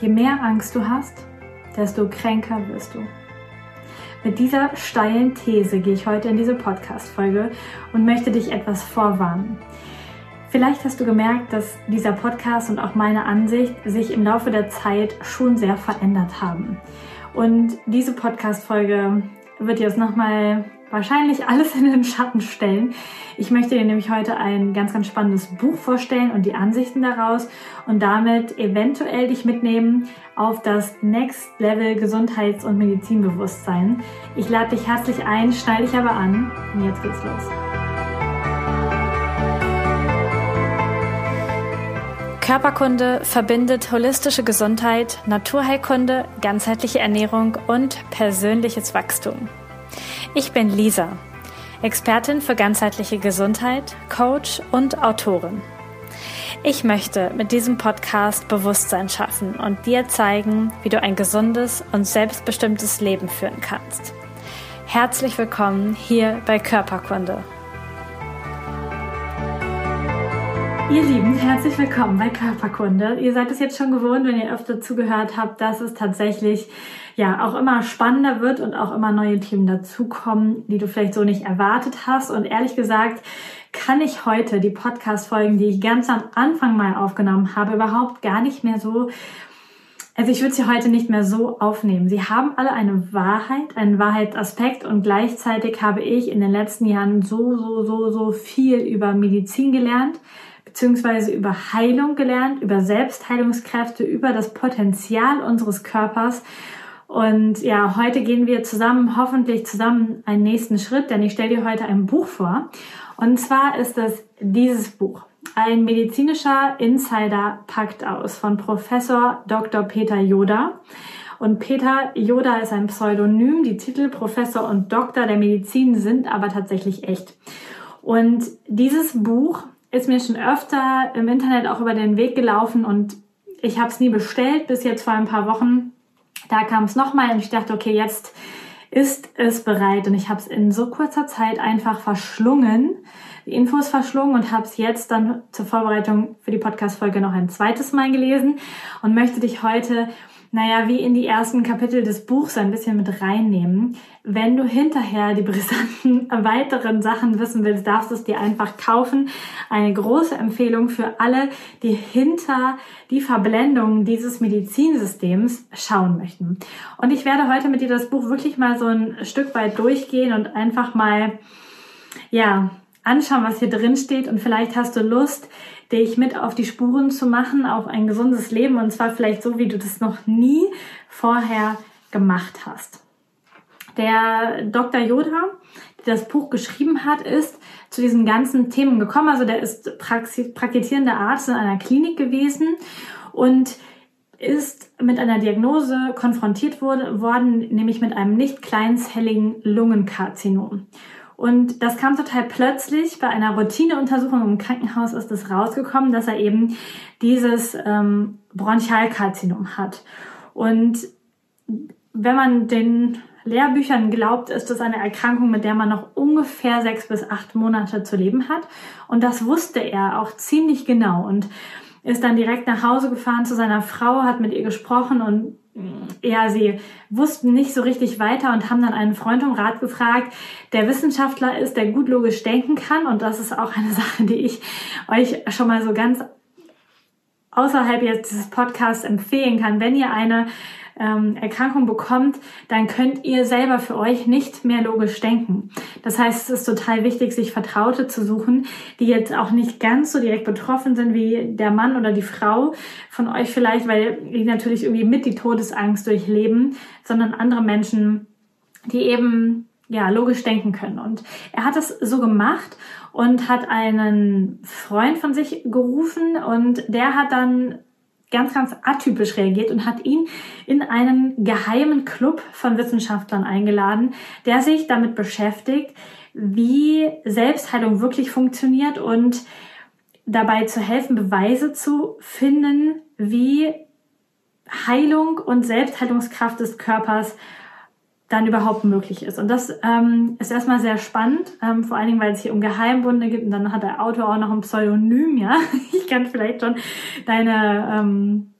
Je mehr Angst du hast, desto kränker wirst du. Mit dieser steilen These gehe ich heute in diese Podcast-Folge und möchte dich etwas vorwarnen. Vielleicht hast du gemerkt, dass dieser Podcast und auch meine Ansicht sich im Laufe der Zeit schon sehr verändert haben. Und diese Podcast-Folge wird jetzt nochmal wahrscheinlich alles in den Schatten stellen. Ich möchte dir nämlich heute ein ganz, ganz spannendes Buch vorstellen und die Ansichten daraus und damit eventuell dich mitnehmen auf das Next Level Gesundheits- und Medizinbewusstsein. Ich lade dich herzlich ein, schnall dich aber an und jetzt geht's los. Körperkunde verbindet holistische Gesundheit, Naturheilkunde, ganzheitliche Ernährung und persönliches Wachstum. Ich bin Lisa, Expertin für ganzheitliche Gesundheit, Coach und Autorin. Ich möchte mit diesem Podcast Bewusstsein schaffen und dir zeigen, wie du ein gesundes und selbstbestimmtes Leben führen kannst. Herzlich willkommen hier bei Körperkunde. Ihr Lieben, herzlich willkommen bei Körperkunde. Ihr seid es jetzt schon gewohnt, wenn ihr öfter zugehört habt, dass es tatsächlich ja auch immer spannender wird und auch immer neue Themen dazukommen, die du vielleicht so nicht erwartet hast. Und ehrlich gesagt, kann ich heute die Podcast-Folgen, die ich ganz am Anfang mal aufgenommen habe, überhaupt gar nicht mehr so also ich würde sie heute nicht mehr so aufnehmen. Sie haben alle eine Wahrheit, einen Wahrheitsaspekt und gleichzeitig habe ich in den letzten Jahren so, so, so, so viel über Medizin gelernt, beziehungsweise über Heilung gelernt, über Selbstheilungskräfte, über das Potenzial unseres Körpers und ja, heute gehen wir zusammen, hoffentlich zusammen einen nächsten Schritt, denn ich stelle dir heute ein Buch vor. Und zwar ist es dieses Buch. Ein medizinischer Insider packt aus von Professor Dr. Peter Joda. Und Peter Joda ist ein Pseudonym. Die Titel Professor und Doktor der Medizin sind aber tatsächlich echt. Und dieses Buch ist mir schon öfter im Internet auch über den Weg gelaufen und ich habe es nie bestellt, bis jetzt vor ein paar Wochen da kam es nochmal und ich dachte, okay, jetzt ist es bereit. Und ich habe es in so kurzer Zeit einfach verschlungen, die Infos verschlungen und habe es jetzt dann zur Vorbereitung für die Podcast-Folge noch ein zweites Mal gelesen und möchte dich heute naja, wie in die ersten Kapitel des Buchs ein bisschen mit reinnehmen. Wenn du hinterher die brisanten weiteren Sachen wissen willst, darfst du es dir einfach kaufen. Eine große Empfehlung für alle, die hinter die Verblendung dieses Medizinsystems schauen möchten. Und ich werde heute mit dir das Buch wirklich mal so ein Stück weit durchgehen und einfach mal, ja, anschauen, was hier drin steht und vielleicht hast du Lust, dich mit auf die Spuren zu machen, auf ein gesundes Leben und zwar vielleicht so, wie du das noch nie vorher gemacht hast. Der Dr. Yoda, der das Buch geschrieben hat, ist zu diesen ganzen Themen gekommen. Also der ist praktizierender Arzt in einer Klinik gewesen und ist mit einer Diagnose konfrontiert worden, nämlich mit einem nicht kleinzelligen Lungenkarzinom. Und das kam total plötzlich. Bei einer Routineuntersuchung im Krankenhaus ist es rausgekommen, dass er eben dieses ähm, Bronchialkarzinom hat. Und wenn man den Lehrbüchern glaubt, ist das eine Erkrankung, mit der man noch ungefähr sechs bis acht Monate zu leben hat. Und das wusste er auch ziemlich genau und ist dann direkt nach Hause gefahren zu seiner Frau, hat mit ihr gesprochen und ja, sie wussten nicht so richtig weiter und haben dann einen Freund um Rat gefragt, der Wissenschaftler ist, der gut logisch denken kann. Und das ist auch eine Sache, die ich euch schon mal so ganz außerhalb jetzt dieses Podcasts empfehlen kann. Wenn ihr eine ähm, Erkrankung bekommt, dann könnt ihr selber für euch nicht mehr logisch denken. Das heißt, es ist total wichtig, sich Vertraute zu suchen, die jetzt auch nicht ganz so direkt betroffen sind wie der Mann oder die Frau von euch vielleicht, weil die natürlich irgendwie mit die Todesangst durchleben, sondern andere Menschen, die eben ja, logisch denken können. Und er hat es so gemacht und hat einen Freund von sich gerufen und der hat dann ganz, ganz atypisch reagiert und hat ihn in einen geheimen Club von Wissenschaftlern eingeladen, der sich damit beschäftigt, wie Selbstheilung wirklich funktioniert und dabei zu helfen, Beweise zu finden, wie Heilung und Selbstheilungskraft des Körpers dann überhaupt möglich ist. Und das ähm, ist erstmal sehr spannend, ähm, vor allen Dingen, weil es hier um Geheimbunde gibt und dann hat der Autor auch noch ein Pseudonym, ja. Ich kann vielleicht schon deine, ähm,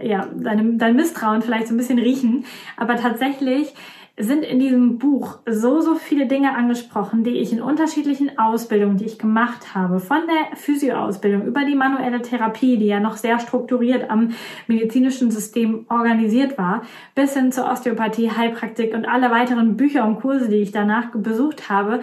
ja, dein, dein Misstrauen vielleicht so ein bisschen riechen. Aber tatsächlich sind in diesem Buch so, so viele Dinge angesprochen, die ich in unterschiedlichen Ausbildungen, die ich gemacht habe, von der Physioausbildung über die manuelle Therapie, die ja noch sehr strukturiert am medizinischen System organisiert war, bis hin zur Osteopathie, Heilpraktik und alle weiteren Bücher und Kurse, die ich danach besucht habe.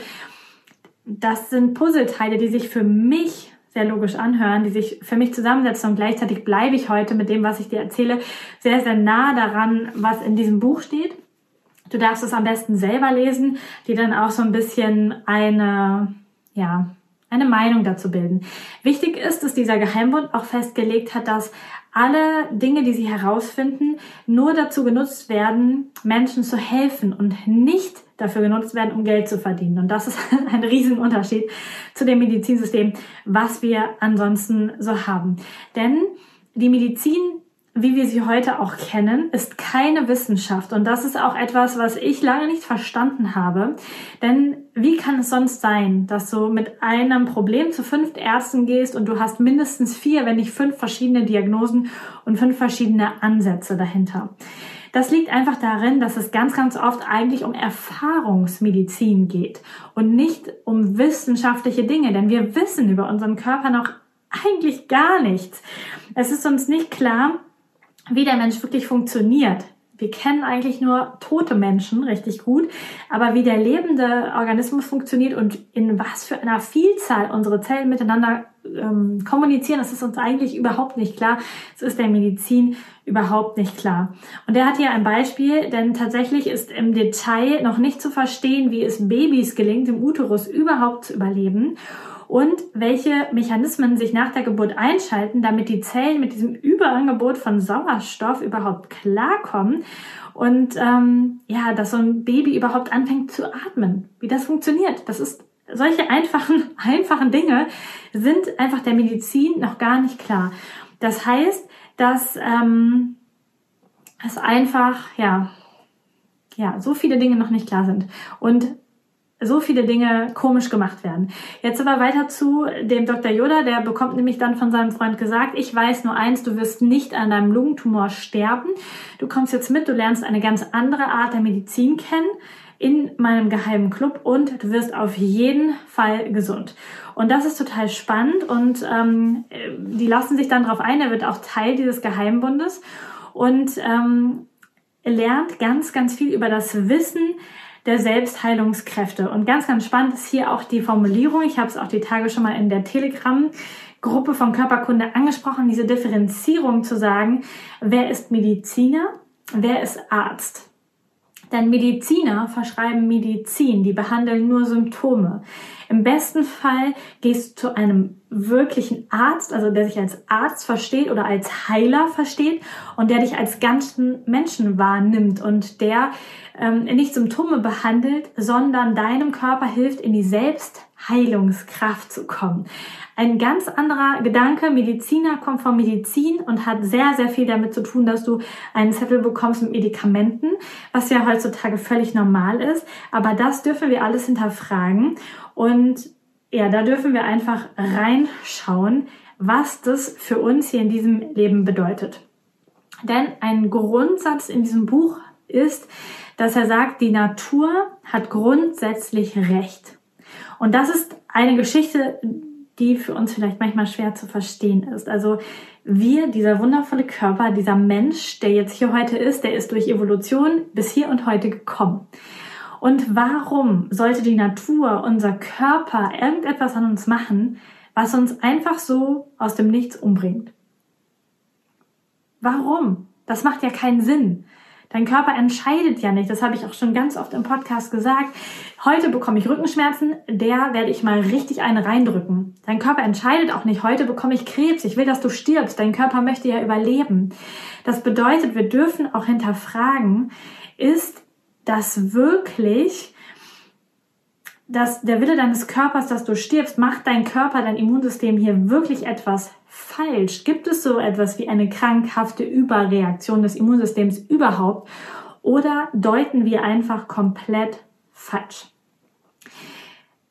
Das sind Puzzleteile, die sich für mich sehr logisch anhören, die sich für mich zusammensetzen und gleichzeitig bleibe ich heute mit dem, was ich dir erzähle, sehr, sehr nah daran, was in diesem Buch steht. Du darfst es am besten selber lesen, die dann auch so ein bisschen eine, ja, eine Meinung dazu bilden. Wichtig ist, dass dieser Geheimbund auch festgelegt hat, dass alle Dinge, die sie herausfinden, nur dazu genutzt werden, Menschen zu helfen und nicht dafür genutzt werden, um Geld zu verdienen. Und das ist ein Riesenunterschied zu dem Medizinsystem, was wir ansonsten so haben. Denn die Medizin wie wir sie heute auch kennen, ist keine Wissenschaft. Und das ist auch etwas, was ich lange nicht verstanden habe. Denn wie kann es sonst sein, dass du mit einem Problem zu fünf Ärzten gehst und du hast mindestens vier, wenn nicht fünf verschiedene Diagnosen und fünf verschiedene Ansätze dahinter? Das liegt einfach darin, dass es ganz, ganz oft eigentlich um Erfahrungsmedizin geht und nicht um wissenschaftliche Dinge. Denn wir wissen über unseren Körper noch eigentlich gar nichts. Es ist uns nicht klar, wie der Mensch wirklich funktioniert. Wir kennen eigentlich nur tote Menschen richtig gut, aber wie der lebende Organismus funktioniert und in was für einer Vielzahl unsere Zellen miteinander ähm, kommunizieren, das ist uns eigentlich überhaupt nicht klar. Es ist der Medizin überhaupt nicht klar. Und er hat hier ein Beispiel, denn tatsächlich ist im Detail noch nicht zu verstehen, wie es Babys gelingt, im Uterus überhaupt zu überleben und welche Mechanismen sich nach der Geburt einschalten, damit die Zellen mit diesem Überangebot von Sauerstoff überhaupt klarkommen und ähm, ja, dass so ein Baby überhaupt anfängt zu atmen. Wie das funktioniert, das ist solche einfachen einfachen Dinge sind einfach der Medizin noch gar nicht klar. Das heißt, dass ähm, es einfach ja ja so viele Dinge noch nicht klar sind und so viele Dinge komisch gemacht werden. Jetzt aber weiter zu dem Dr. Yoda, der bekommt nämlich dann von seinem Freund gesagt, ich weiß nur eins, du wirst nicht an deinem Lungentumor sterben. Du kommst jetzt mit, du lernst eine ganz andere Art der Medizin kennen in meinem geheimen Club und du wirst auf jeden Fall gesund. Und das ist total spannend und ähm, die lassen sich dann darauf ein, er wird auch Teil dieses Geheimbundes und ähm, lernt ganz, ganz viel über das Wissen, der Selbstheilungskräfte. Und ganz, ganz spannend ist hier auch die Formulierung. Ich habe es auch die Tage schon mal in der Telegram-Gruppe von Körperkunde angesprochen, diese Differenzierung zu sagen, wer ist Mediziner, wer ist Arzt. Denn Mediziner verschreiben Medizin, die behandeln nur Symptome. Im besten Fall gehst du zu einem wirklichen Arzt, also der sich als Arzt versteht oder als Heiler versteht und der dich als ganzen Menschen wahrnimmt und der ähm, nicht Symptome behandelt, sondern deinem Körper hilft, in die Selbstheilungskraft zu kommen. Ein ganz anderer Gedanke. Mediziner kommt von Medizin und hat sehr, sehr viel damit zu tun, dass du einen Zettel bekommst mit Medikamenten, was ja heutzutage völlig normal ist. Aber das dürfen wir alles hinterfragen. Und ja, da dürfen wir einfach reinschauen, was das für uns hier in diesem Leben bedeutet. Denn ein Grundsatz in diesem Buch ist, dass er sagt, die Natur hat grundsätzlich Recht. Und das ist eine Geschichte, die für uns vielleicht manchmal schwer zu verstehen ist. Also wir, dieser wundervolle Körper, dieser Mensch, der jetzt hier heute ist, der ist durch Evolution bis hier und heute gekommen. Und warum sollte die Natur, unser Körper irgendetwas an uns machen, was uns einfach so aus dem Nichts umbringt? Warum? Das macht ja keinen Sinn. Dein Körper entscheidet ja nicht. Das habe ich auch schon ganz oft im Podcast gesagt. Heute bekomme ich Rückenschmerzen, der werde ich mal richtig eine reindrücken. Dein Körper entscheidet auch nicht. Heute bekomme ich Krebs. Ich will, dass du stirbst. Dein Körper möchte ja überleben. Das bedeutet, wir dürfen auch hinterfragen, ist das wirklich dass der Wille deines Körpers, dass du stirbst, macht dein Körper, dein Immunsystem hier wirklich etwas falsch? Gibt es so etwas wie eine krankhafte Überreaktion des Immunsystems überhaupt? Oder deuten wir einfach komplett falsch?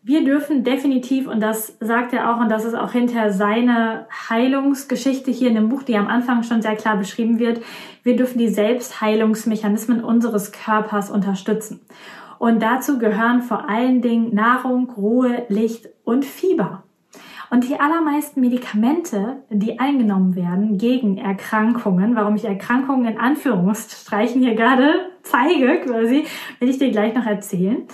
wir dürfen definitiv, und das sagt er auch, und das ist auch hinter seine Heilungsgeschichte hier in dem Buch, die am Anfang schon sehr klar beschrieben wird, wir dürfen die Selbstheilungsmechanismen unseres Körpers unterstützen. Und dazu gehören vor allen Dingen Nahrung, Ruhe, Licht und Fieber. Und die allermeisten Medikamente, die eingenommen werden gegen Erkrankungen, warum ich Erkrankungen in Anführungsstreichen hier gerade zeige, quasi, will ich dir gleich noch erzählen.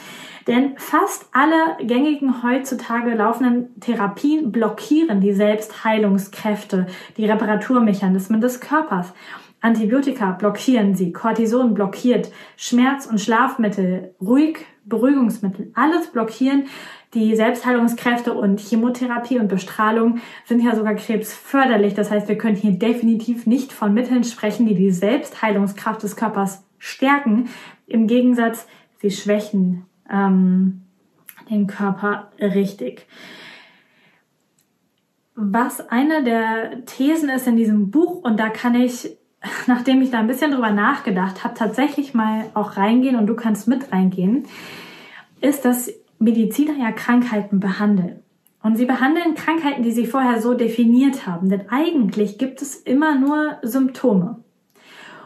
Denn fast alle gängigen heutzutage laufenden Therapien blockieren die Selbstheilungskräfte, die Reparaturmechanismen des Körpers. Antibiotika blockieren sie, Cortison blockiert, Schmerz- und Schlafmittel, ruhig Beruhigungsmittel, alles blockieren die Selbstheilungskräfte und Chemotherapie und Bestrahlung sind ja sogar krebsförderlich. Das heißt, wir können hier definitiv nicht von Mitteln sprechen, die die Selbstheilungskraft des Körpers stärken. Im Gegensatz, sie schwächen ähm, den Körper richtig. Was eine der Thesen ist in diesem Buch, und da kann ich, nachdem ich da ein bisschen drüber nachgedacht habe, tatsächlich mal auch reingehen und du kannst mit reingehen, ist, dass Mediziner ja Krankheiten behandeln. Und sie behandeln Krankheiten, die sie vorher so definiert haben. Denn eigentlich gibt es immer nur Symptome.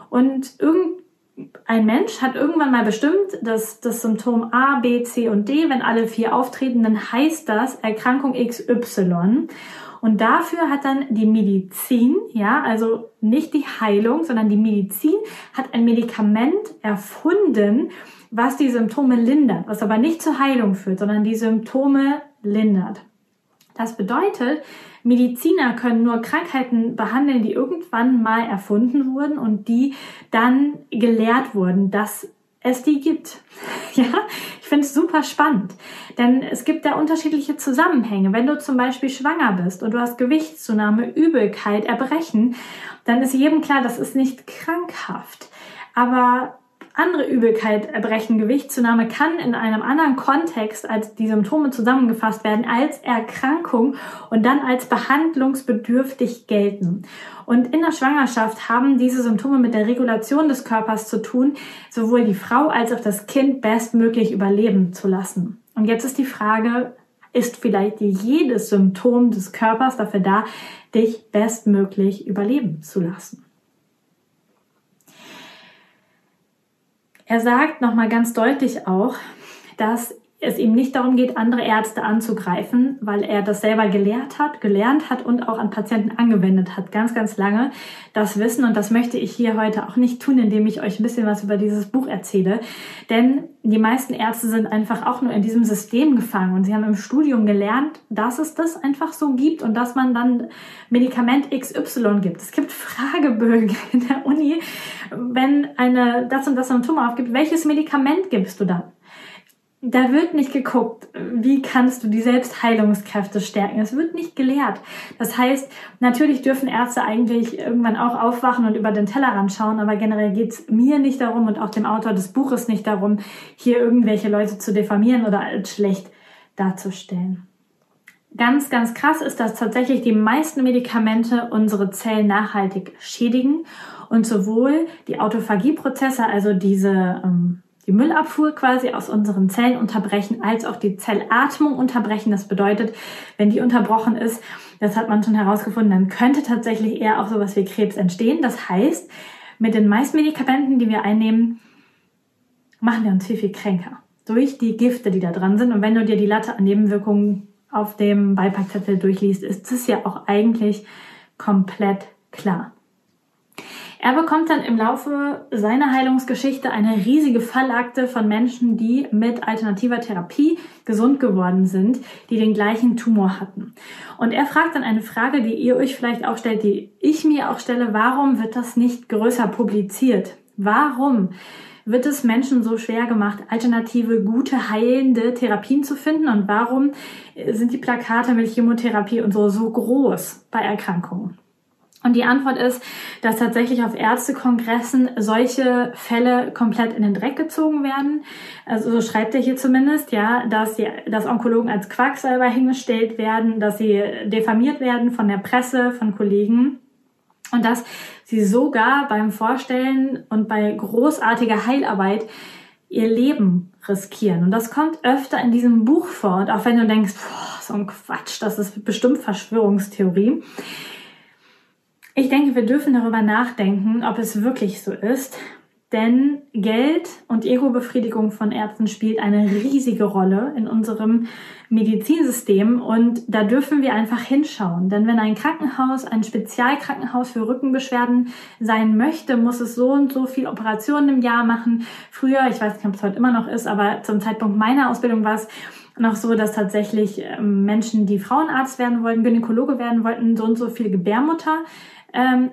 Und irgendein Mensch hat irgendwann mal bestimmt, dass das Symptom A, B, C und D, wenn alle vier auftreten, dann heißt das Erkrankung XY. Und dafür hat dann die Medizin, ja, also nicht die Heilung, sondern die Medizin hat ein Medikament erfunden, was die Symptome lindert, was aber nicht zur Heilung führt, sondern die Symptome lindert. Das bedeutet, Mediziner können nur Krankheiten behandeln, die irgendwann mal erfunden wurden und die dann gelehrt wurden, dass es die gibt. Ja, ich finde es super spannend, denn es gibt da unterschiedliche Zusammenhänge. Wenn du zum Beispiel schwanger bist und du hast Gewichtszunahme, Übelkeit, Erbrechen, dann ist jedem klar, das ist nicht krankhaft. Aber andere Übelkeit, Erbrechen, Gewichtszunahme kann in einem anderen Kontext als die Symptome zusammengefasst werden, als Erkrankung und dann als behandlungsbedürftig gelten. Und in der Schwangerschaft haben diese Symptome mit der Regulation des Körpers zu tun, sowohl die Frau als auch das Kind bestmöglich überleben zu lassen. Und jetzt ist die Frage, ist vielleicht jedes Symptom des Körpers dafür da, dich bestmöglich überleben zu lassen? Er sagt nochmal ganz deutlich auch, dass es ihm nicht darum geht, andere Ärzte anzugreifen, weil er das selber gelehrt hat, gelernt hat und auch an Patienten angewendet hat, ganz, ganz lange das Wissen. Und das möchte ich hier heute auch nicht tun, indem ich euch ein bisschen was über dieses Buch erzähle. Denn die meisten Ärzte sind einfach auch nur in diesem System gefangen und sie haben im Studium gelernt, dass es das einfach so gibt und dass man dann Medikament XY gibt. Es gibt Fragebögen in der Uni, wenn eine das und das Symptom aufgibt, welches Medikament gibst du dann? Da wird nicht geguckt, wie kannst du die Selbstheilungskräfte stärken. Es wird nicht gelehrt. Das heißt, natürlich dürfen Ärzte eigentlich irgendwann auch aufwachen und über den Tellerrand schauen, aber generell geht's mir nicht darum und auch dem Autor des Buches nicht darum, hier irgendwelche Leute zu diffamieren oder als schlecht darzustellen. Ganz, ganz krass ist, dass tatsächlich die meisten Medikamente unsere Zellen nachhaltig schädigen und sowohl die Autophagieprozesse, also diese ähm, die Müllabfuhr quasi aus unseren Zellen unterbrechen, als auch die Zellatmung unterbrechen. Das bedeutet, wenn die unterbrochen ist, das hat man schon herausgefunden, dann könnte tatsächlich eher auch sowas wie Krebs entstehen. Das heißt, mit den meisten Medikamenten, die wir einnehmen, machen wir uns viel, viel kränker. Durch die Gifte, die da dran sind. Und wenn du dir die Latte an Nebenwirkungen auf dem Beipackzettel durchliest, ist es ja auch eigentlich komplett klar. Er bekommt dann im Laufe seiner Heilungsgeschichte eine riesige Fallakte von Menschen, die mit alternativer Therapie gesund geworden sind, die den gleichen Tumor hatten. Und er fragt dann eine Frage, die ihr euch vielleicht auch stellt, die ich mir auch stelle, warum wird das nicht größer publiziert? Warum? wird es Menschen so schwer gemacht, alternative, gute, heilende Therapien zu finden? Und warum sind die Plakate mit Chemotherapie und so so groß bei Erkrankungen? Und die Antwort ist, dass tatsächlich auf Ärztekongressen solche Fälle komplett in den Dreck gezogen werden. Also so schreibt er hier zumindest, ja, dass, die, dass Onkologen als Quacksalber hingestellt werden, dass sie diffamiert werden von der Presse, von Kollegen und dass sie sogar beim Vorstellen und bei großartiger Heilarbeit ihr Leben riskieren. Und das kommt öfter in diesem Buch vor. Und auch wenn du denkst, boah, so ein Quatsch, das ist bestimmt Verschwörungstheorie. Ich denke, wir dürfen darüber nachdenken, ob es wirklich so ist. Denn Geld und Ego-Befriedigung von Ärzten spielt eine riesige Rolle in unserem Medizinsystem und da dürfen wir einfach hinschauen. Denn wenn ein Krankenhaus, ein Spezialkrankenhaus für Rückenbeschwerden sein möchte, muss es so und so viel Operationen im Jahr machen. Früher, ich weiß nicht, ob es heute immer noch ist, aber zum Zeitpunkt meiner Ausbildung war es noch so, dass tatsächlich ähm, Menschen, die Frauenarzt werden wollten, Gynäkologe werden wollten, so und so viel Gebärmutter ähm,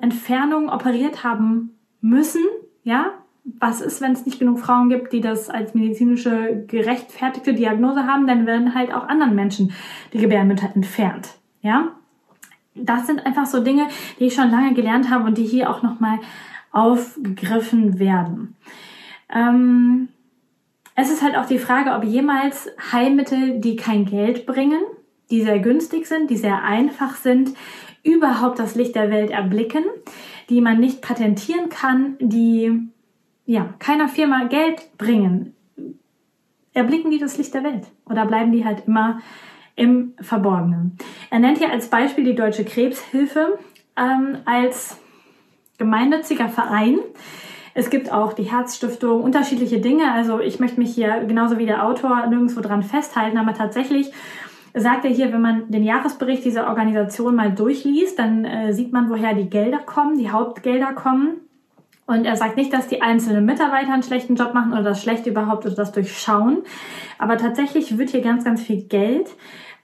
operiert haben müssen, ja, was ist, wenn es nicht genug Frauen gibt, die das als medizinische gerechtfertigte Diagnose haben, dann werden halt auch anderen Menschen die Gebärmütter entfernt. Ja, das sind einfach so Dinge, die ich schon lange gelernt habe und die hier auch nochmal aufgegriffen werden. Ähm, es ist halt auch die Frage, ob jemals Heilmittel, die kein Geld bringen, die sehr günstig sind, die sehr einfach sind, überhaupt das Licht der Welt erblicken, die man nicht patentieren kann, die ja, keiner Firma Geld bringen, erblicken die das Licht der Welt oder bleiben die halt immer im Verborgenen. Er nennt hier als Beispiel die Deutsche Krebshilfe ähm, als gemeinnütziger Verein. Es gibt auch die Herzstiftung, unterschiedliche Dinge. Also ich möchte mich hier genauso wie der Autor nirgendwo dran festhalten, aber tatsächlich sagt er hier, wenn man den Jahresbericht dieser Organisation mal durchliest, dann äh, sieht man, woher die Gelder kommen, die Hauptgelder kommen. Und er sagt nicht, dass die einzelnen Mitarbeiter einen schlechten Job machen oder das schlecht überhaupt oder das durchschauen. Aber tatsächlich wird hier ganz, ganz viel Geld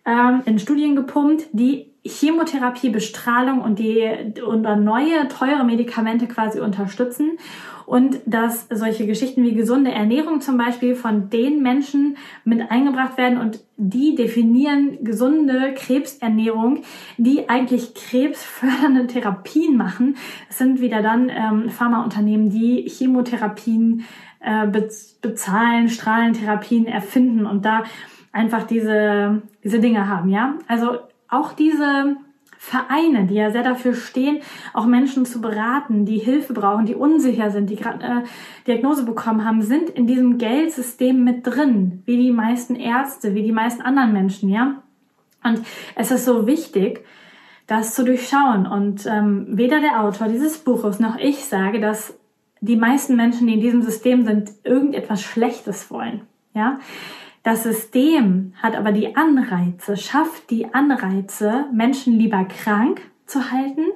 ähm, in Studien gepumpt, die Chemotherapie, Bestrahlung und die und neue teure Medikamente quasi unterstützen und dass solche Geschichten wie gesunde Ernährung zum Beispiel von den Menschen mit eingebracht werden und die definieren gesunde Krebsernährung, die eigentlich krebsfördernde Therapien machen. Es sind wieder dann ähm, Pharmaunternehmen, die Chemotherapien äh, bezahlen, Strahlentherapien erfinden und da einfach diese, diese Dinge haben, ja. Also auch diese Vereine, die ja sehr dafür stehen, auch Menschen zu beraten, die Hilfe brauchen, die unsicher sind, die gerade äh, Diagnose bekommen haben, sind in diesem Geldsystem mit drin, wie die meisten Ärzte, wie die meisten anderen Menschen, ja. Und es ist so wichtig, das zu durchschauen. Und ähm, weder der Autor dieses Buches noch ich sage, dass die meisten Menschen, die in diesem System sind, irgendetwas Schlechtes wollen. Ja, das System hat aber die Anreize, schafft die Anreize, Menschen lieber krank zu halten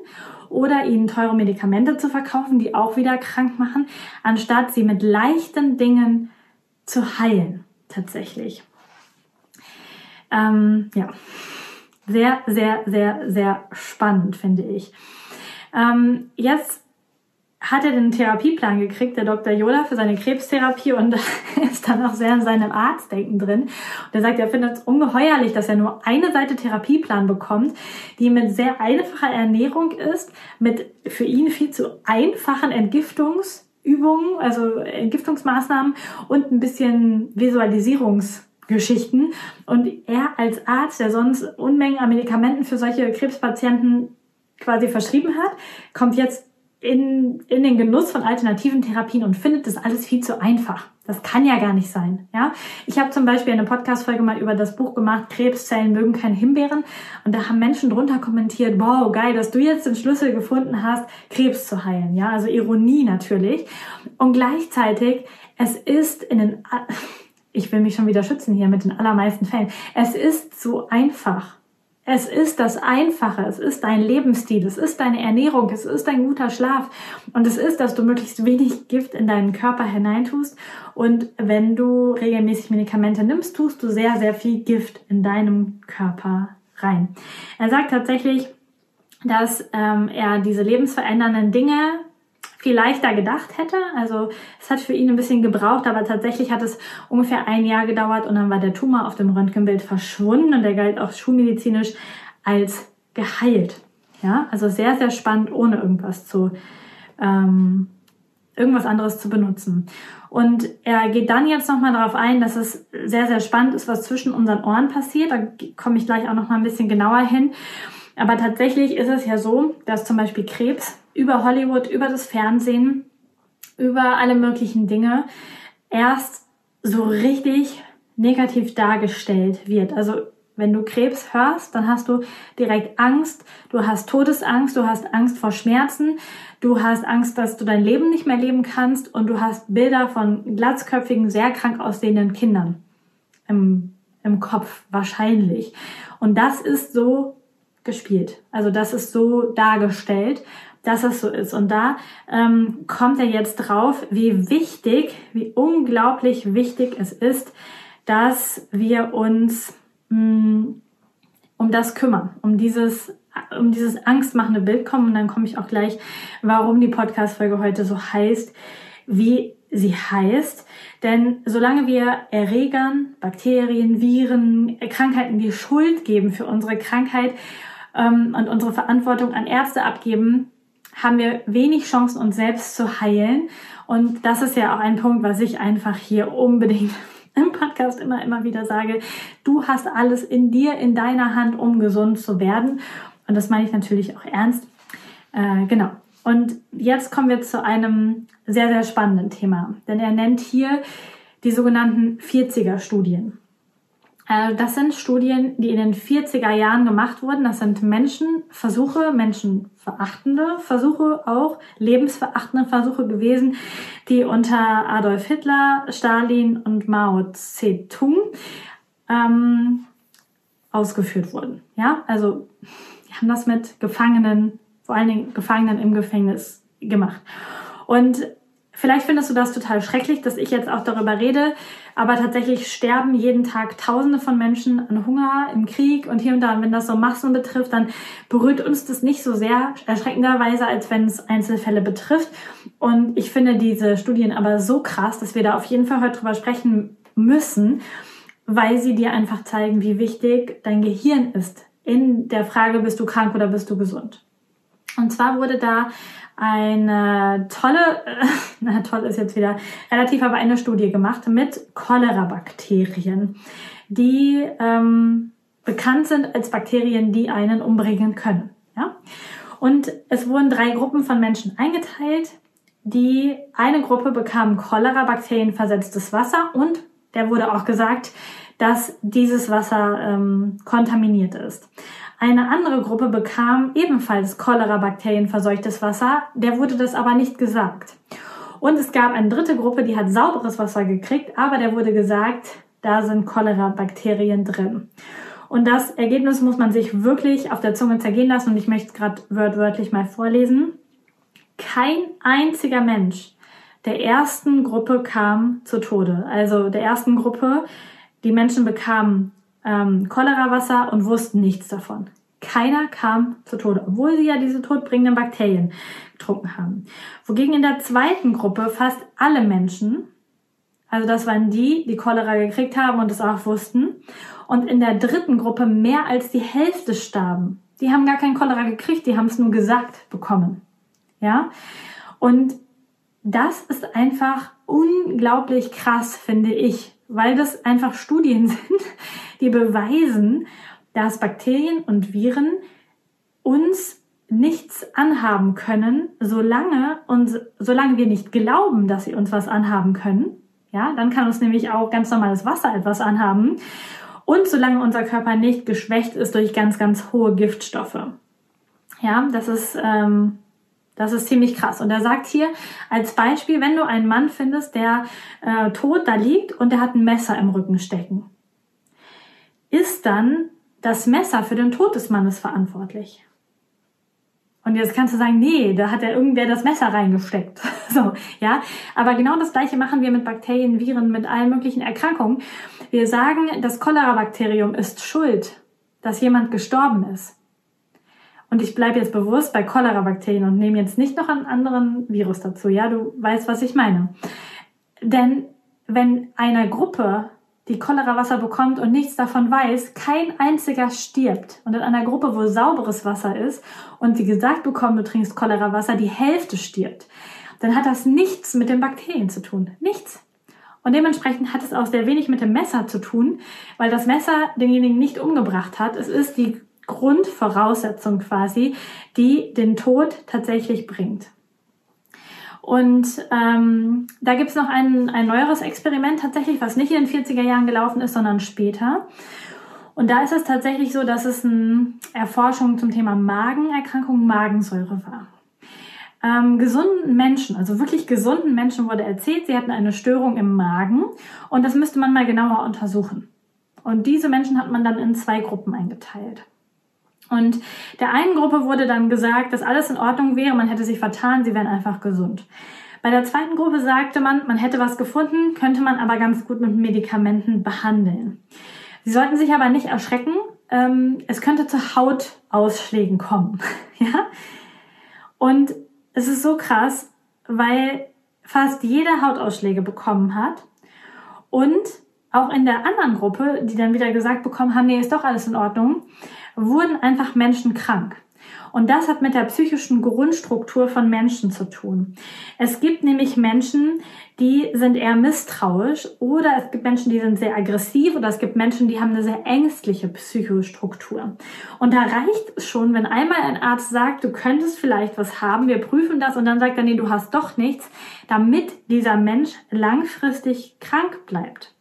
oder ihnen teure Medikamente zu verkaufen, die auch wieder krank machen, anstatt sie mit leichten Dingen zu heilen, tatsächlich. Ähm, ja, sehr, sehr, sehr, sehr spannend, finde ich. Ähm, jetzt hat er den Therapieplan gekriegt, der Dr. Yoda, für seine Krebstherapie und ist dann auch sehr in seinem Arztdenken drin. Und er sagt, er findet es ungeheuerlich, dass er nur eine Seite Therapieplan bekommt, die mit sehr einfacher Ernährung ist, mit für ihn viel zu einfachen Entgiftungsübungen, also Entgiftungsmaßnahmen und ein bisschen Visualisierungsgeschichten. Und er als Arzt, der sonst Unmengen an Medikamenten für solche Krebspatienten quasi verschrieben hat, kommt jetzt in, in den Genuss von alternativen Therapien und findet das alles viel zu einfach. Das kann ja gar nicht sein. Ja, ich habe zum Beispiel eine Podcast-Folge mal über das Buch gemacht, Krebszellen mögen keine Himbeeren. Und da haben Menschen drunter kommentiert, wow, geil, dass du jetzt den Schlüssel gefunden hast, Krebs zu heilen. Ja, also Ironie natürlich. Und gleichzeitig, es ist in den, ich will mich schon wieder schützen hier mit den allermeisten Fällen. Es ist so einfach. Es ist das Einfache, es ist dein Lebensstil, es ist deine Ernährung, es ist dein guter Schlaf und es ist, dass du möglichst wenig Gift in deinen Körper hineintust und wenn du regelmäßig Medikamente nimmst, tust du sehr, sehr viel Gift in deinem Körper rein. Er sagt tatsächlich, dass ähm, er diese lebensverändernden Dinge viel leichter gedacht hätte. Also es hat für ihn ein bisschen gebraucht, aber tatsächlich hat es ungefähr ein Jahr gedauert und dann war der Tumor auf dem Röntgenbild verschwunden und der galt auch schulmedizinisch als geheilt. Ja, also sehr, sehr spannend, ohne irgendwas zu, ähm, irgendwas anderes zu benutzen. Und er geht dann jetzt nochmal darauf ein, dass es sehr, sehr spannend ist, was zwischen unseren Ohren passiert. Da komme ich gleich auch nochmal ein bisschen genauer hin. Aber tatsächlich ist es ja so, dass zum Beispiel Krebs über Hollywood, über das Fernsehen, über alle möglichen Dinge erst so richtig negativ dargestellt wird. Also wenn du Krebs hörst, dann hast du direkt Angst, du hast Todesangst, du hast Angst vor Schmerzen, du hast Angst, dass du dein Leben nicht mehr leben kannst und du hast Bilder von glatzköpfigen, sehr krank aussehenden Kindern im, im Kopf wahrscheinlich. Und das ist so gespielt. Also das ist so dargestellt, dass es so ist. Und da ähm, kommt er jetzt drauf, wie wichtig, wie unglaublich wichtig es ist, dass wir uns mh, mm, um das kümmern, um dieses um dieses angstmachende Bild kommen und dann komme ich auch gleich, warum die Podcast-Folge heute so heißt, wie sie heißt. Denn solange wir Erregern, Bakterien, Viren, Krankheiten die Schuld geben für unsere Krankheit ähm, und unsere Verantwortung an Ärzte abgeben, haben wir wenig Chancen, uns selbst zu heilen. Und das ist ja auch ein Punkt, was ich einfach hier unbedingt im Podcast immer, immer wieder sage. Du hast alles in dir, in deiner Hand, um gesund zu werden. Und das meine ich natürlich auch ernst. Äh, genau. Und jetzt kommen wir zu einem sehr, sehr spannenden Thema. Denn er nennt hier die sogenannten 40er-Studien. Äh, das sind Studien, die in den 40er Jahren gemacht wurden. Das sind Menschenversuche, menschenverachtende Versuche auch, lebensverachtende Versuche gewesen, die unter Adolf Hitler, Stalin und Mao Zedong ähm, ausgeführt wurden. Ja, also die haben das mit Gefangenen, vor allen Dingen Gefangenen im Gefängnis gemacht. Und Vielleicht findest du das total schrecklich, dass ich jetzt auch darüber rede, aber tatsächlich sterben jeden Tag Tausende von Menschen an Hunger, im Krieg und hier und da. Und wenn das so Massen betrifft, dann berührt uns das nicht so sehr erschreckenderweise, als wenn es Einzelfälle betrifft. Und ich finde diese Studien aber so krass, dass wir da auf jeden Fall heute drüber sprechen müssen, weil sie dir einfach zeigen, wie wichtig dein Gehirn ist in der Frage, bist du krank oder bist du gesund. Und zwar wurde da eine tolle, na toll ist jetzt wieder relativ, aber eine Studie gemacht mit Cholera-Bakterien, die ähm, bekannt sind als Bakterien, die einen umbringen können. Ja? Und es wurden drei Gruppen von Menschen eingeteilt. Die eine Gruppe bekam Cholera-Bakterien versetztes Wasser und der wurde auch gesagt, dass dieses Wasser ähm, kontaminiert ist. Eine andere Gruppe bekam ebenfalls Cholera-Bakterien verseuchtes Wasser, der wurde das aber nicht gesagt. Und es gab eine dritte Gruppe, die hat sauberes Wasser gekriegt, aber der wurde gesagt, da sind Cholera-Bakterien drin. Und das Ergebnis muss man sich wirklich auf der Zunge zergehen lassen und ich möchte es gerade wörtlich mal vorlesen. Kein einziger Mensch der ersten Gruppe kam zu Tode. Also der ersten Gruppe, die Menschen bekamen ähm, Cholerawasser und wussten nichts davon. Keiner kam zu Tode, obwohl sie ja diese todbringenden Bakterien getrunken haben. Wogegen in der zweiten Gruppe fast alle Menschen, also das waren die, die Cholera gekriegt haben und es auch wussten, und in der dritten Gruppe mehr als die Hälfte starben. Die haben gar kein Cholera gekriegt, die haben es nur gesagt bekommen. Ja? Und das ist einfach unglaublich krass, finde ich, weil das einfach Studien sind, die beweisen, dass Bakterien und Viren uns nichts anhaben können, solange und solange wir nicht glauben, dass sie uns was anhaben können. Ja, dann kann uns nämlich auch ganz normales Wasser etwas anhaben. Und solange unser Körper nicht geschwächt ist durch ganz, ganz hohe Giftstoffe. Ja, das ist, ähm, das ist ziemlich krass. Und er sagt hier als Beispiel, wenn du einen Mann findest, der äh, tot da liegt und der hat ein Messer im Rücken stecken ist dann das Messer für den Tod des Mannes verantwortlich. Und jetzt kannst du sagen, nee, da hat ja irgendwer das Messer reingesteckt. so, ja. Aber genau das Gleiche machen wir mit Bakterien, Viren, mit allen möglichen Erkrankungen. Wir sagen, das Cholera-Bakterium ist schuld, dass jemand gestorben ist. Und ich bleibe jetzt bewusst bei Cholera-Bakterien und nehme jetzt nicht noch einen anderen Virus dazu. Ja, du weißt, was ich meine. Denn wenn eine Gruppe die Cholera-Wasser bekommt und nichts davon weiß, kein einziger stirbt. Und in einer Gruppe, wo sauberes Wasser ist und wie gesagt bekommen, du trinkst Cholera-Wasser, die Hälfte stirbt, dann hat das nichts mit den Bakterien zu tun. Nichts. Und dementsprechend hat es auch sehr wenig mit dem Messer zu tun, weil das Messer denjenigen nicht umgebracht hat. Es ist die Grundvoraussetzung quasi, die den Tod tatsächlich bringt. Und ähm, da gibt's noch ein, ein neueres Experiment tatsächlich, was nicht in den 40er Jahren gelaufen ist, sondern später. Und da ist es tatsächlich so, dass es eine Erforschung zum Thema Magenerkrankung, Magensäure war. Ähm, gesunden Menschen, also wirklich gesunden Menschen wurde erzählt, sie hatten eine Störung im Magen und das müsste man mal genauer untersuchen. Und diese Menschen hat man dann in zwei Gruppen eingeteilt. Und der einen Gruppe wurde dann gesagt, dass alles in Ordnung wäre, man hätte sich vertan, sie wären einfach gesund. Bei der zweiten Gruppe sagte man, man hätte was gefunden, könnte man aber ganz gut mit Medikamenten behandeln. Sie sollten sich aber nicht erschrecken, ähm, es könnte zu Hautausschlägen kommen. ja? Und es ist so krass, weil fast jeder Hautausschläge bekommen hat und auch in der anderen Gruppe, die dann wieder gesagt bekommen haben, nee, ist doch alles in Ordnung, wurden einfach Menschen krank. Und das hat mit der psychischen Grundstruktur von Menschen zu tun. Es gibt nämlich Menschen, die sind eher misstrauisch oder es gibt Menschen, die sind sehr aggressiv oder es gibt Menschen, die haben eine sehr ängstliche Psychostruktur. Und da reicht es schon, wenn einmal ein Arzt sagt, du könntest vielleicht was haben, wir prüfen das und dann sagt er, nee, du hast doch nichts, damit dieser Mensch langfristig krank bleibt.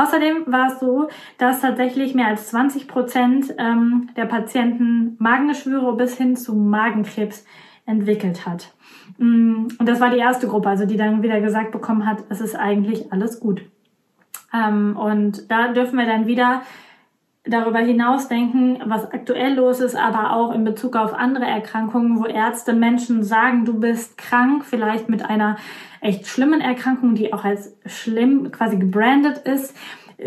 Außerdem war es so, dass tatsächlich mehr als 20 Prozent ähm, der Patienten Magengeschwüre bis hin zu Magenkrebs entwickelt hat. Mm, und das war die erste Gruppe, also die dann wieder gesagt bekommen hat, es ist eigentlich alles gut. Ähm, und da dürfen wir dann wieder darüber hinaus denken, was aktuell los ist, aber auch in Bezug auf andere Erkrankungen, wo Ärzte Menschen sagen, du bist krank, vielleicht mit einer echt schlimmen Erkrankung, die auch als schlimm quasi gebrandet ist,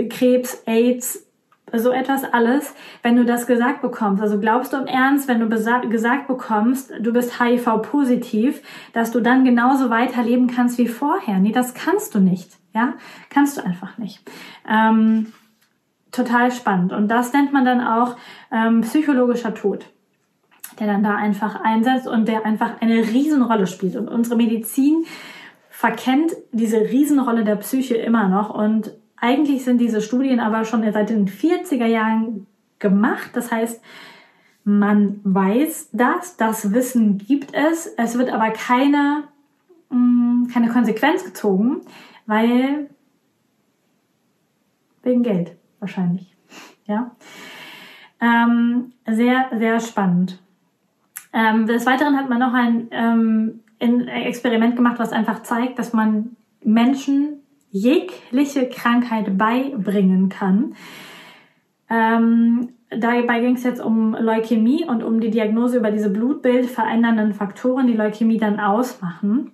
Krebs, AIDS, so etwas alles, wenn du das gesagt bekommst. Also glaubst du im Ernst, wenn du gesagt bekommst, du bist HIV-positiv, dass du dann genauso weiterleben kannst wie vorher? Nee, das kannst du nicht. Ja, kannst du einfach nicht. Ähm, total spannend. Und das nennt man dann auch ähm, psychologischer Tod, der dann da einfach einsetzt und der einfach eine Riesenrolle spielt. Und unsere Medizin verkennt diese Riesenrolle der Psyche immer noch. Und eigentlich sind diese Studien aber schon seit den 40er Jahren gemacht. Das heißt, man weiß das, das Wissen gibt es. Es wird aber keine, mm, keine Konsequenz gezogen, weil wegen Geld wahrscheinlich. Ja. Ähm, sehr, sehr spannend. Ähm, des Weiteren hat man noch ein ähm, Experiment gemacht, was einfach zeigt, dass man Menschen jegliche Krankheit beibringen kann. Ähm, dabei ging es jetzt um Leukämie und um die Diagnose über diese Blutbild verändernden Faktoren, die Leukämie dann ausmachen.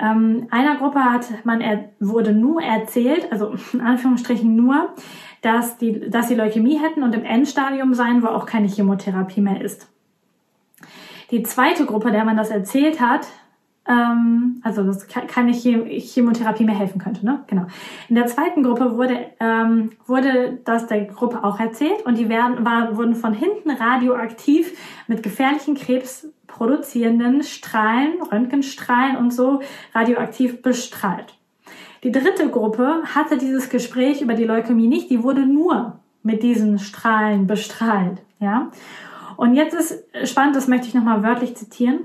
Ähm, einer Gruppe hat man er, wurde nur erzählt, also in Anführungsstrichen nur, dass, die, dass sie Leukämie hätten und im Endstadium sein, wo auch keine Chemotherapie mehr ist. Die zweite Gruppe, der man das erzählt hat, ähm, also dass keine Chemotherapie mehr helfen könnte, ne? Genau. In der zweiten Gruppe wurde, ähm, wurde das der Gruppe auch erzählt und die werden, war, wurden von hinten radioaktiv mit gefährlichen Krebs produzierenden Strahlen, Röntgenstrahlen und so radioaktiv bestrahlt. Die dritte Gruppe hatte dieses Gespräch über die Leukämie nicht, die wurde nur mit diesen Strahlen bestrahlt, ja. Und jetzt ist spannend, das möchte ich nochmal wörtlich zitieren.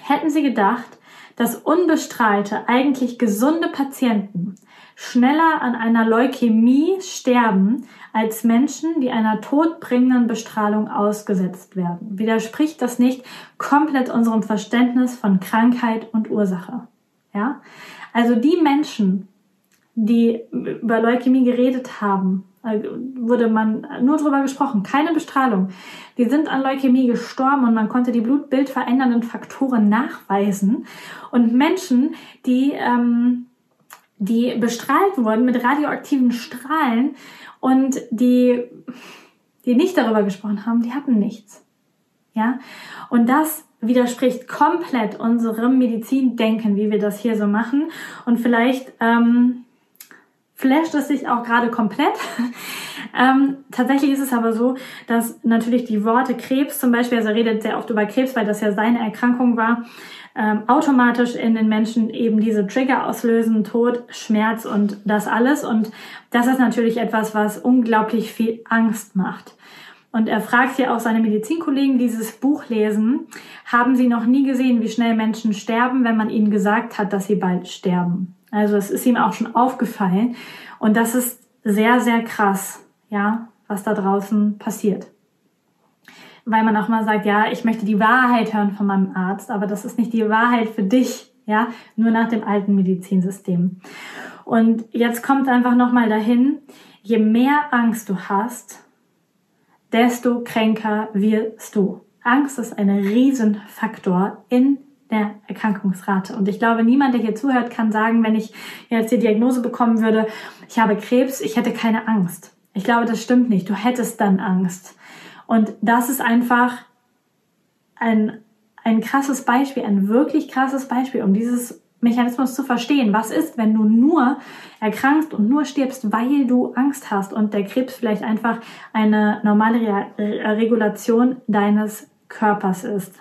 Hätten Sie gedacht, dass unbestrahlte, eigentlich gesunde Patienten schneller an einer Leukämie sterben als Menschen, die einer todbringenden Bestrahlung ausgesetzt werden? Widerspricht das nicht komplett unserem Verständnis von Krankheit und Ursache? Ja? Also die Menschen, die über Leukämie geredet haben, äh, wurde man nur drüber gesprochen, keine Bestrahlung. Die sind an Leukämie gestorben und man konnte die blutbildverändernden Faktoren nachweisen. Und Menschen, die, ähm, die bestrahlt wurden mit radioaktiven Strahlen und die, die nicht darüber gesprochen haben, die hatten nichts. Ja, und das widerspricht komplett unserem Medizindenken, wie wir das hier so machen. Und vielleicht ähm, flasht es sich auch gerade komplett. ähm, tatsächlich ist es aber so, dass natürlich die Worte Krebs zum Beispiel, also er redet sehr oft über Krebs, weil das ja seine Erkrankung war, ähm, automatisch in den Menschen eben diese Trigger auslösen, Tod, Schmerz und das alles. Und das ist natürlich etwas, was unglaublich viel Angst macht. Und er fragt hier auch seine Medizinkollegen, die dieses Buch lesen, haben sie noch nie gesehen, wie schnell Menschen sterben, wenn man ihnen gesagt hat, dass sie bald sterben. Also es ist ihm auch schon aufgefallen. Und das ist sehr, sehr krass, ja, was da draußen passiert. Weil man auch mal sagt, ja, ich möchte die Wahrheit hören von meinem Arzt, aber das ist nicht die Wahrheit für dich, ja, nur nach dem alten Medizinsystem. Und jetzt kommt einfach nochmal dahin, je mehr Angst du hast, desto kränker wirst du. Angst ist ein Riesenfaktor in der Erkrankungsrate. Und ich glaube, niemand, der hier zuhört, kann sagen, wenn ich jetzt die Diagnose bekommen würde, ich habe Krebs, ich hätte keine Angst. Ich glaube, das stimmt nicht. Du hättest dann Angst. Und das ist einfach ein, ein krasses Beispiel, ein wirklich krasses Beispiel, um dieses Mechanismus zu verstehen. Was ist, wenn du nur erkrankst und nur stirbst, weil du Angst hast und der Krebs vielleicht einfach eine normale Re Regulation deines Körpers ist?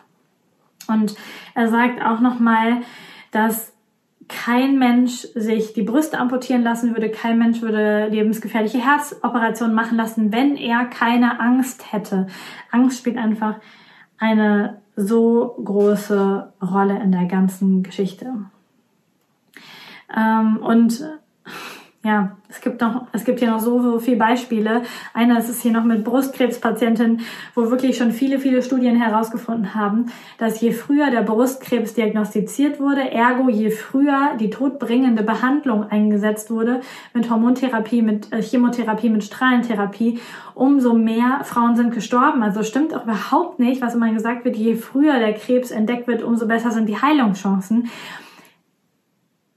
Und er sagt auch nochmal, dass kein Mensch sich die Brüste amputieren lassen würde, kein Mensch würde lebensgefährliche Herzoperationen machen lassen, wenn er keine Angst hätte. Angst spielt einfach eine so große Rolle in der ganzen Geschichte. Ähm, und ja, es gibt noch, es gibt hier noch so, so viele Beispiele. Einer ist es hier noch mit Brustkrebspatienten, wo wirklich schon viele, viele Studien herausgefunden haben, dass je früher der Brustkrebs diagnostiziert wurde, ergo je früher die todbringende Behandlung eingesetzt wurde, mit Hormontherapie, mit äh, Chemotherapie, mit Strahlentherapie, umso mehr Frauen sind gestorben. Also stimmt auch überhaupt nicht, was immer gesagt wird, je früher der Krebs entdeckt wird, umso besser sind die Heilungschancen.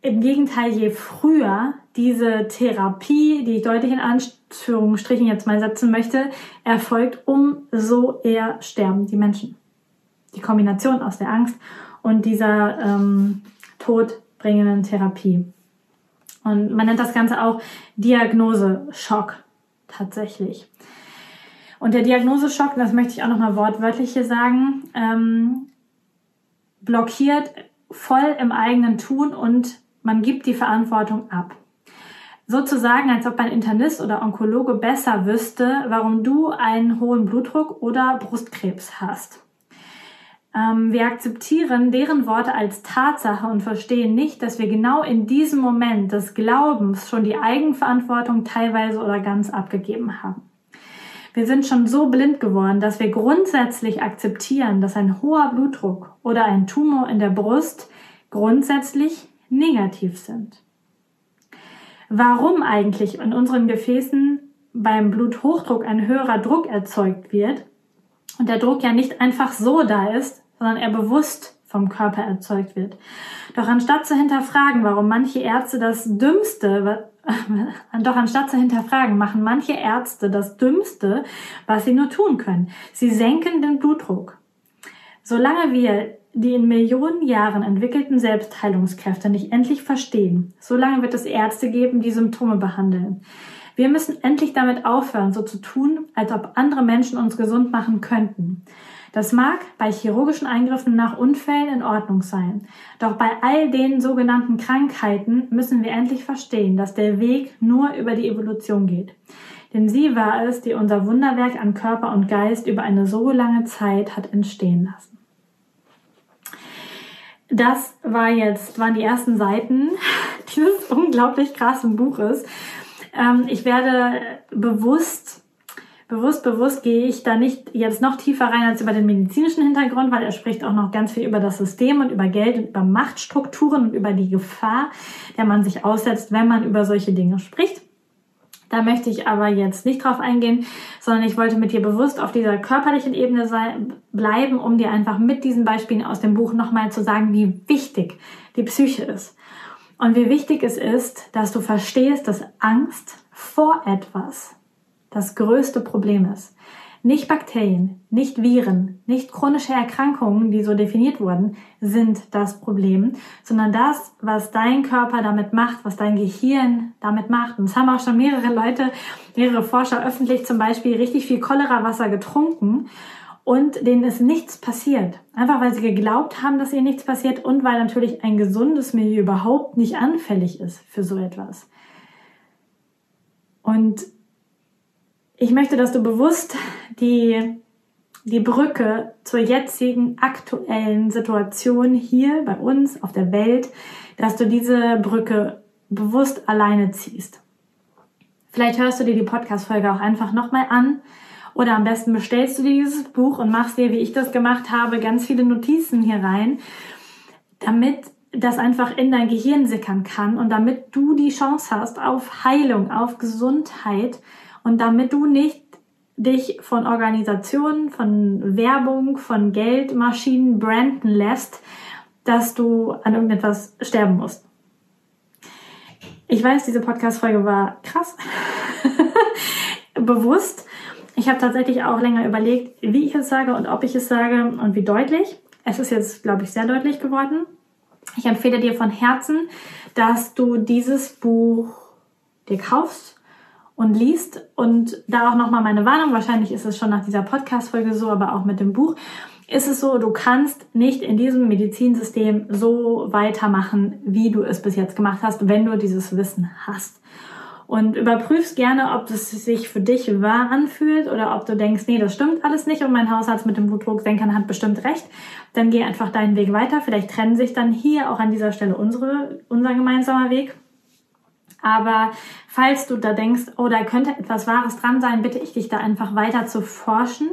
Im Gegenteil, je früher diese Therapie, die ich deutlich in Anführungsstrichen jetzt mal setzen möchte, erfolgt, umso eher sterben die Menschen. Die Kombination aus der Angst und dieser ähm, todbringenden Therapie. Und man nennt das Ganze auch Diagnoseschock tatsächlich. Und der Diagnoseschock, das möchte ich auch nochmal wortwörtlich hier sagen, ähm, blockiert voll im eigenen Tun und man gibt die Verantwortung ab. Sozusagen, als ob ein Internist oder Onkologe besser wüsste, warum du einen hohen Blutdruck oder Brustkrebs hast. Ähm, wir akzeptieren deren Worte als Tatsache und verstehen nicht, dass wir genau in diesem Moment des Glaubens schon die Eigenverantwortung teilweise oder ganz abgegeben haben. Wir sind schon so blind geworden, dass wir grundsätzlich akzeptieren, dass ein hoher Blutdruck oder ein Tumor in der Brust grundsätzlich negativ sind. Warum eigentlich in unseren Gefäßen beim Bluthochdruck ein höherer Druck erzeugt wird und der Druck ja nicht einfach so da ist, sondern er bewusst vom Körper erzeugt wird. Doch anstatt zu hinterfragen, warum manche Ärzte das Dümmste, doch anstatt zu hinterfragen, machen manche Ärzte das Dümmste, was sie nur tun können. Sie senken den Blutdruck. Solange wir die in Millionen Jahren entwickelten Selbstheilungskräfte nicht endlich verstehen, solange wird es Ärzte geben, die Symptome behandeln. Wir müssen endlich damit aufhören, so zu tun, als ob andere Menschen uns gesund machen könnten. Das mag bei chirurgischen Eingriffen nach Unfällen in Ordnung sein. Doch bei all den sogenannten Krankheiten müssen wir endlich verstehen, dass der Weg nur über die Evolution geht. Denn sie war es, die unser Wunderwerk an Körper und Geist über eine so lange Zeit hat entstehen lassen. Das war jetzt, waren die ersten Seiten dieses unglaublich krassen Buches. Ähm, ich werde bewusst, bewusst, bewusst gehe ich da nicht jetzt noch tiefer rein als über den medizinischen Hintergrund, weil er spricht auch noch ganz viel über das System und über Geld und über Machtstrukturen und über die Gefahr, der man sich aussetzt, wenn man über solche Dinge spricht. Da möchte ich aber jetzt nicht drauf eingehen, sondern ich wollte mit dir bewusst auf dieser körperlichen Ebene sein, bleiben, um dir einfach mit diesen Beispielen aus dem Buch nochmal zu sagen, wie wichtig die Psyche ist. Und wie wichtig es ist, dass du verstehst, dass Angst vor etwas das größte Problem ist. Nicht Bakterien, nicht Viren, nicht chronische Erkrankungen, die so definiert wurden, sind das Problem, sondern das, was dein Körper damit macht, was dein Gehirn damit macht. Und es haben auch schon mehrere Leute, mehrere Forscher öffentlich zum Beispiel richtig viel Cholerawasser getrunken und denen ist nichts passiert. Einfach weil sie geglaubt haben, dass ihnen nichts passiert und weil natürlich ein gesundes Milieu überhaupt nicht anfällig ist für so etwas. Und Ich möchte, dass du bewusst die, die Brücke zur jetzigen aktuellen Situation hier bei uns auf der Welt, dass du diese Brücke bewusst alleine ziehst. Vielleicht hörst du dir die Podcast-Folge auch einfach nochmal an oder am besten bestellst du dir dieses Buch und machst dir, wie ich das gemacht habe, ganz viele Notizen hier rein, damit das einfach in dein Gehirn sickern kann und damit du die Chance hast auf Heilung, auf Gesundheit und damit du nicht dich von Organisationen, von Werbung, von Geldmaschinen branden lässt, dass du an irgendetwas sterben musst. Ich weiß, diese Podcast-Folge war krass, bewusst. Ich habe tatsächlich auch länger überlegt, wie ich es sage und ob ich es sage und wie deutlich. Es ist jetzt, glaube ich, sehr deutlich geworden. Ich empfehle dir von Herzen, dass du dieses Buch dir kaufst und liest und da auch nochmal meine Warnung, wahrscheinlich ist es schon nach dieser Podcast-Folge so, aber auch mit dem Buch, ist es so, du kannst nicht in diesem Medizinsystem so weitermachen, wie du es bis jetzt gemacht hast, wenn du dieses Wissen hast und überprüfst gerne, ob das sich für dich wahr anfühlt oder ob du denkst, nee, das stimmt alles nicht und mein Hausarzt mit dem Blutdrucksenkern hat bestimmt recht. Dann geh einfach deinen Weg weiter. Vielleicht trennen sich dann hier auch an dieser Stelle unsere, unser gemeinsamer Weg. Aber falls du da denkst, oh, da könnte etwas Wahres dran sein, bitte ich dich da einfach weiter zu forschen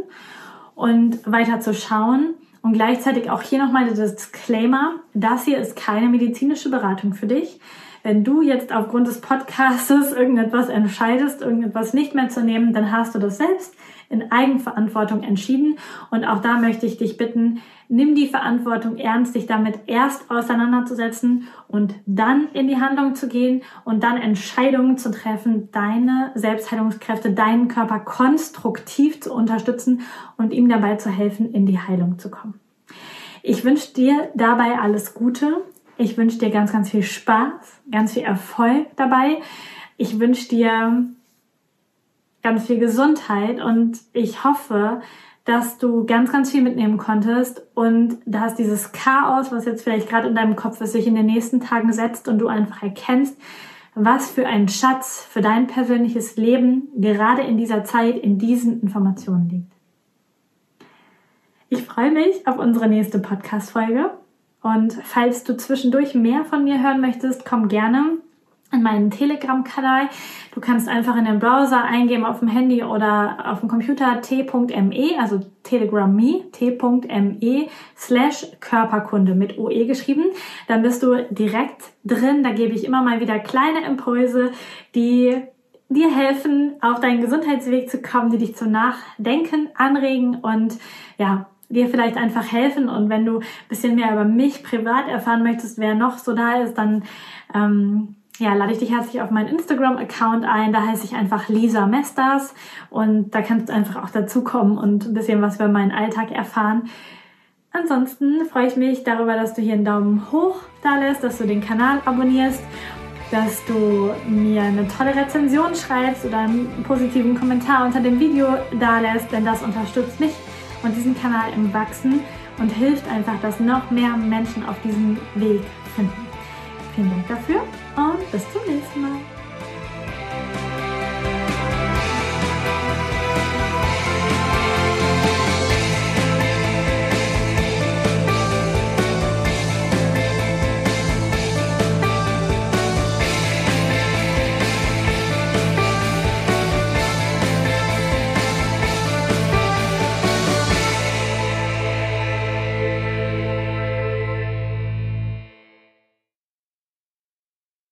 und weiter zu schauen. Und gleichzeitig auch hier nochmal der Disclaimer, das hier ist keine medizinische Beratung für dich wenn du jetzt aufgrund des Podcastes irgendetwas entscheidest, irgendetwas nicht mehr zu nehmen, dann hast du das selbst in Eigenverantwortung entschieden. Und auch da möchte ich dich bitten, nimm die Verantwortung ernst, dich damit erst auseinanderzusetzen und dann in die Handlung zu gehen und dann Entscheidungen zu treffen, deine Selbstheilungskräfte, deinen Körper konstruktiv zu unterstützen und ihm dabei zu helfen, in die Heilung zu kommen. Ich wünsche dir dabei alles Gute. Ich wünsche dir ganz, ganz viel Spaß, ganz viel Erfolg dabei. Ich wünsche dir ganz viel Gesundheit und ich hoffe, dass du ganz, ganz viel mitnehmen konntest und dass dieses Chaos, was jetzt vielleicht gerade in deinem Kopf ist, sich in den nächsten Tagen setzt und du einfach erkennst, was für ein Schatz für dein persönliches Leben gerade in dieser Zeit in diesen Informationen liegt. Ich freue mich auf unsere nächste Podcast-Folge und falls du zwischendurch mehr von mir hören möchtest, komm gerne in meinen Telegram-Kanal. Du kannst einfach in den Browser eingeben auf dem Handy oder auf dem Computer t.me, also Telegram.me, t.me slash Körperkunde mit OE geschrieben. Dann bist du direkt drin. Da gebe ich immer mal wieder kleine Impulse, die dir helfen, auf deinen Gesundheitsweg zu kommen, die dich zum Nachdenken anregen und ja, dir vielleicht einfach helfen. Und wenn du bisschen mehr über mich privat erfahren möchtest, wer noch so da ist, dann ähm, ja, lade ich dich herzlich auf meinen Instagram-Account ein. Da heiße ich einfach Lisa Mesters und da kannst du einfach auch dazukommen und ein bisschen was über meinen Alltag erfahren. Ansonsten freue ich mich darüber, dass du hier einen Daumen hoch da lässt, dass du den Kanal abonnierst, dass du mir eine tolle Rezension schreibst oder einen positiven Kommentar unter dem Video da lässt, denn das unterstützt mich und diesen Kanal im Wachsen und hilft einfach, dass noch mehr Menschen auf diesem Weg finden. Vielen Dank dafür und bis zum nächsten Mal.